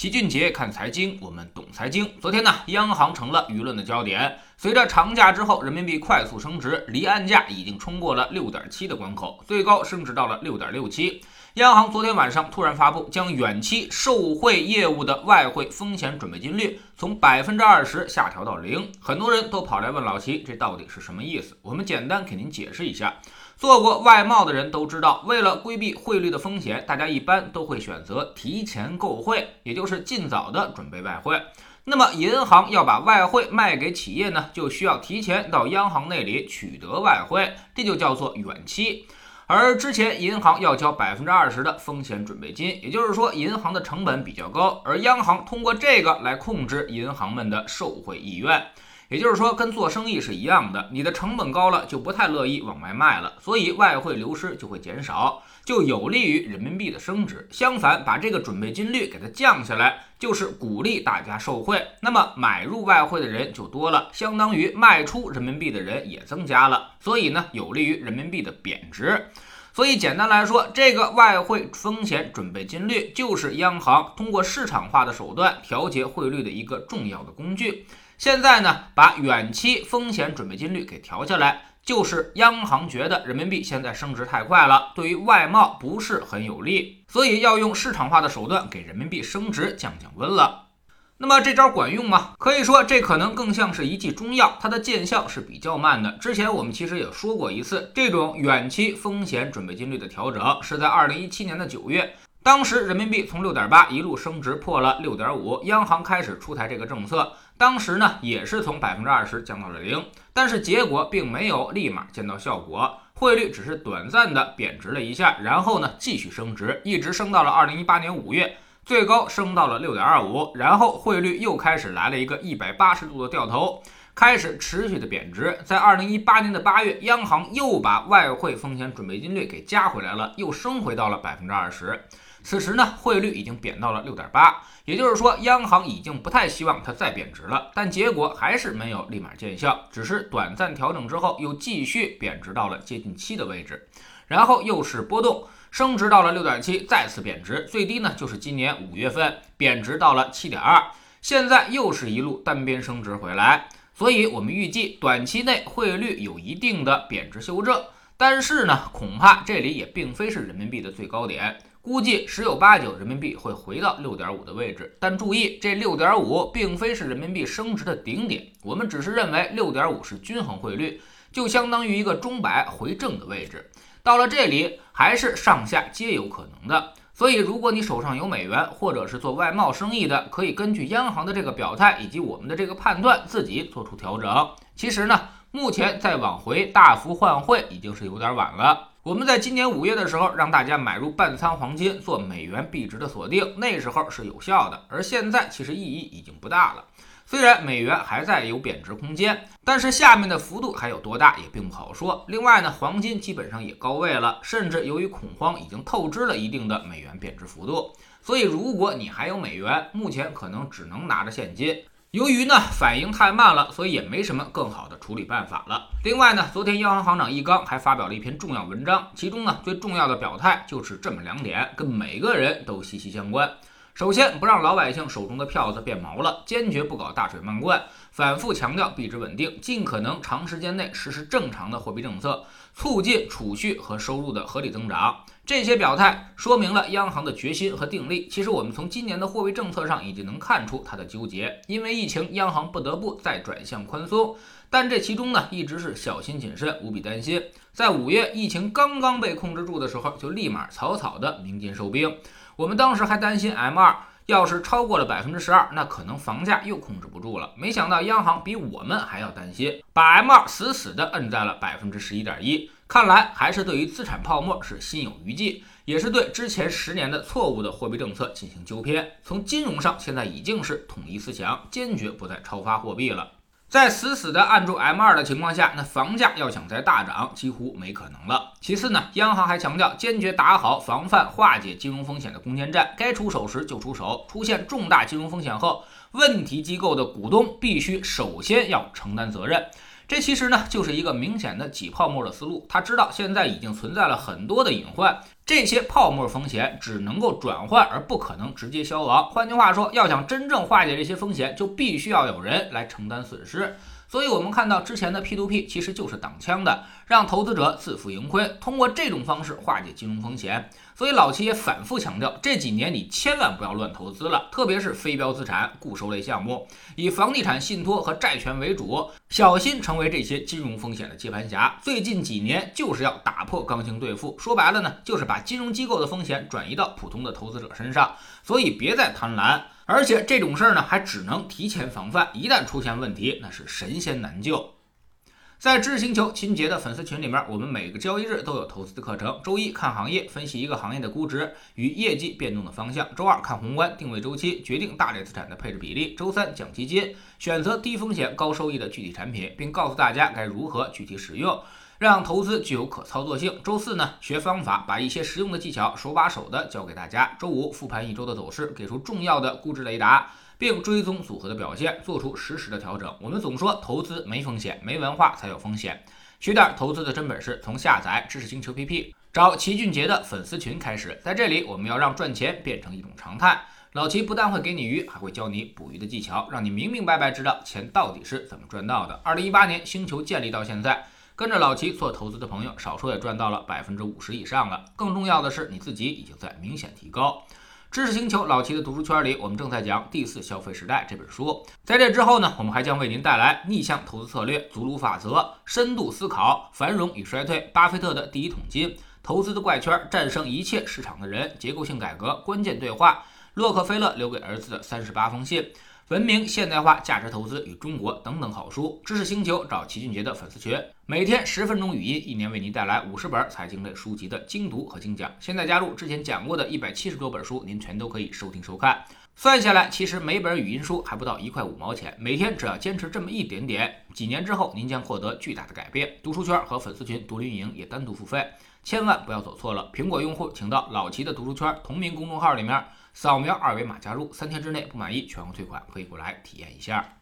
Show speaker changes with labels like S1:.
S1: 齐俊杰看财经，我们懂财经。昨天呢，央行成了舆论的焦点。随着长假之后人民币快速升值，离岸价已经冲过了六点七的关口，最高升值到了六点六七。央行昨天晚上突然发布，将远期受汇业务的外汇风险准备金率从百分之二十下调到零。很多人都跑来问老齐，这到底是什么意思？我们简单给您解释一下。做过外贸的人都知道，为了规避汇率的风险，大家一般都会选择提前购汇，也就是尽早的准备外汇。那么，银行要把外汇卖给企业呢，就需要提前到央行那里取得外汇，这就叫做远期。而之前银行要交百分之二十的风险准备金，也就是说，银行的成本比较高，而央行通过这个来控制银行们的受汇意愿。也就是说，跟做生意是一样的，你的成本高了，就不太乐意往外卖了，所以外汇流失就会减少，就有利于人民币的升值。相反，把这个准备金率给它降下来，就是鼓励大家受贿，那么买入外汇的人就多了，相当于卖出人民币的人也增加了，所以呢，有利于人民币的贬值。所以简单来说，这个外汇风险准备金率就是央行通过市场化的手段调节汇率的一个重要的工具。现在呢，把远期风险准备金率给调下来，就是央行觉得人民币现在升值太快了，对于外贸不是很有利，所以要用市场化的手段给人民币升值降降温了。那么这招管用吗？可以说这可能更像是一剂中药，它的见效是比较慢的。之前我们其实也说过一次，这种远期风险准备金率的调整是在二零一七年的九月。当时人民币从六点八一路升值破了六点五，央行开始出台这个政策。当时呢也是从百分之二十降到了零，但是结果并没有立马见到效果，汇率只是短暂的贬值了一下，然后呢继续升值，一直升到了二零一八年五月，最高升到了六点二五，然后汇率又开始来了一个一百八十度的掉头，开始持续的贬值。在二零一八年的八月，央行又把外汇风险准备金率给加回来了，又升回到了百分之二十。此时呢，汇率已经贬到了六点八，也就是说，央行已经不太希望它再贬值了。但结果还是没有立马见效，只是短暂调整之后又继续贬值到了接近七的位置，然后又是波动升值到了六点七，再次贬值，最低呢就是今年五月份贬值到了七点二，现在又是一路单边升值回来。所以我们预计短期内汇率有一定的贬值修正，但是呢，恐怕这里也并非是人民币的最高点。估计十有八九人民币会回到六点五的位置，但注意，这六点五并非是人民币升值的顶点，我们只是认为六点五是均衡汇率，就相当于一个钟摆回正的位置。到了这里，还是上下皆有可能的。所以，如果你手上有美元，或者是做外贸生意的，可以根据央行的这个表态以及我们的这个判断，自己做出调整。其实呢，目前再往回大幅换汇已经是有点晚了。我们在今年五月的时候，让大家买入半仓黄金做美元币值的锁定，那时候是有效的。而现在其实意义已经不大了。虽然美元还在有贬值空间，但是下面的幅度还有多大也并不好说。另外呢，黄金基本上也高位了，甚至由于恐慌已经透支了一定的美元贬值幅度。所以如果你还有美元，目前可能只能拿着现金。由于呢反应太慢了，所以也没什么更好的处理办法了。另外呢，昨天央行行长易纲还发表了一篇重要文章，其中呢最重要的表态就是这么两点，跟每个人都息息相关。首先，不让老百姓手中的票子变毛了，坚决不搞大水漫灌，反复强调币值稳定，尽可能长时间内实施正常的货币政策，促进储蓄和收入的合理增长。这些表态说明了央行的决心和定力。其实我们从今年的货币政策上已经能看出它的纠结。因为疫情，央行不得不再转向宽松，但这其中呢一直是小心谨慎，无比担心。在五月疫情刚刚被控制住的时候，就立马草草的鸣金收兵。我们当时还担心 M 二要是超过了百分之十二，那可能房价又控制不住了。没想到央行比我们还要担心，把 M 二死死的摁在了百分之十一点一。看来还是对于资产泡沫是心有余悸，也是对之前十年的错误的货币政策进行纠偏。从金融上，现在已经是统一思想，坚决不再超发货币了。在死死的按住 M 二的情况下，那房价要想再大涨，几乎没可能了。其次呢，央行还强调坚决打好防范化解金融风险的攻坚战，该出手时就出手。出现重大金融风险后，问题机构的股东必须首先要承担责任。这其实呢就是一个明显的挤泡沫的思路。他知道现在已经存在了很多的隐患，这些泡沫风险只能够转换，而不可能直接消亡。换句话说，要想真正化解这些风险，就必须要有人来承担损失。所以，我们看到之前的 P2P 其实就是挡枪的，让投资者自负盈亏，通过这种方式化解金融风险。所以，老齐也反复强调，这几年你千万不要乱投资了，特别是非标资产、固收类项目，以房地产信托和债权为主，小心成为这些金融风险的接盘侠。最近几年就是要打破刚性兑付，说白了呢，就是把金融机构的风险转移到普通的投资者身上。所以，别再贪婪。而且这种事儿呢，还只能提前防范，一旦出现问题，那是神仙难救。在知识星球秦杰的粉丝群里面，我们每个交易日都有投资的课程。周一看行业，分析一个行业的估值与业绩变动的方向；周二看宏观，定位周期，决定大类资产的配置比例；周三讲基金，选择低风险高收益的具体产品，并告诉大家该如何具体使用。让投资具有可操作性。周四呢，学方法，把一些实用的技巧手把手的教给大家。周五复盘一周的走势，给出重要的估值雷达，并追踪组合的表现，做出实时的调整。我们总说投资没风险，没文化才有风险。学点投资的真本事，从下载知识星球 PP，找齐俊杰的粉丝群开始。在这里，我们要让赚钱变成一种常态。老齐不但会给你鱼，还会教你捕鱼的技巧，让你明明白白知道钱到底是怎么赚到的。二零一八年星球建立到现在。跟着老齐做投资的朋友，少说也赚到了百分之五十以上了。更重要的是，你自己已经在明显提高。知识星球老齐的读书圈里，我们正在讲《第四消费时代》这本书。在这之后呢，我们还将为您带来逆向投资策略、祖鲁法则、深度思考、繁荣与衰退、巴菲特的第一桶金、投资的怪圈、战胜一切市场的人、结构性改革、关键对话、洛克菲勒留给儿子的三十八封信。文明现代化价值投资与中国等等好书，知识星球找齐俊杰的粉丝群，每天十分钟语音，一年为您带来五十本财经类书籍的精读和精讲。现在加入之前讲过的一百七十多本书，您全都可以收听收看。算下来，其实每本语音书还不到一块五毛钱，每天只要坚持这么一点点，几年之后您将获得巨大的改变。读书圈和粉丝群独立运营也单独付费，千万不要走错了。苹果用户请到老齐的读书圈同名公众号里面。扫描二维码加入，三天之内不满意全额退款，可以过来体验一下。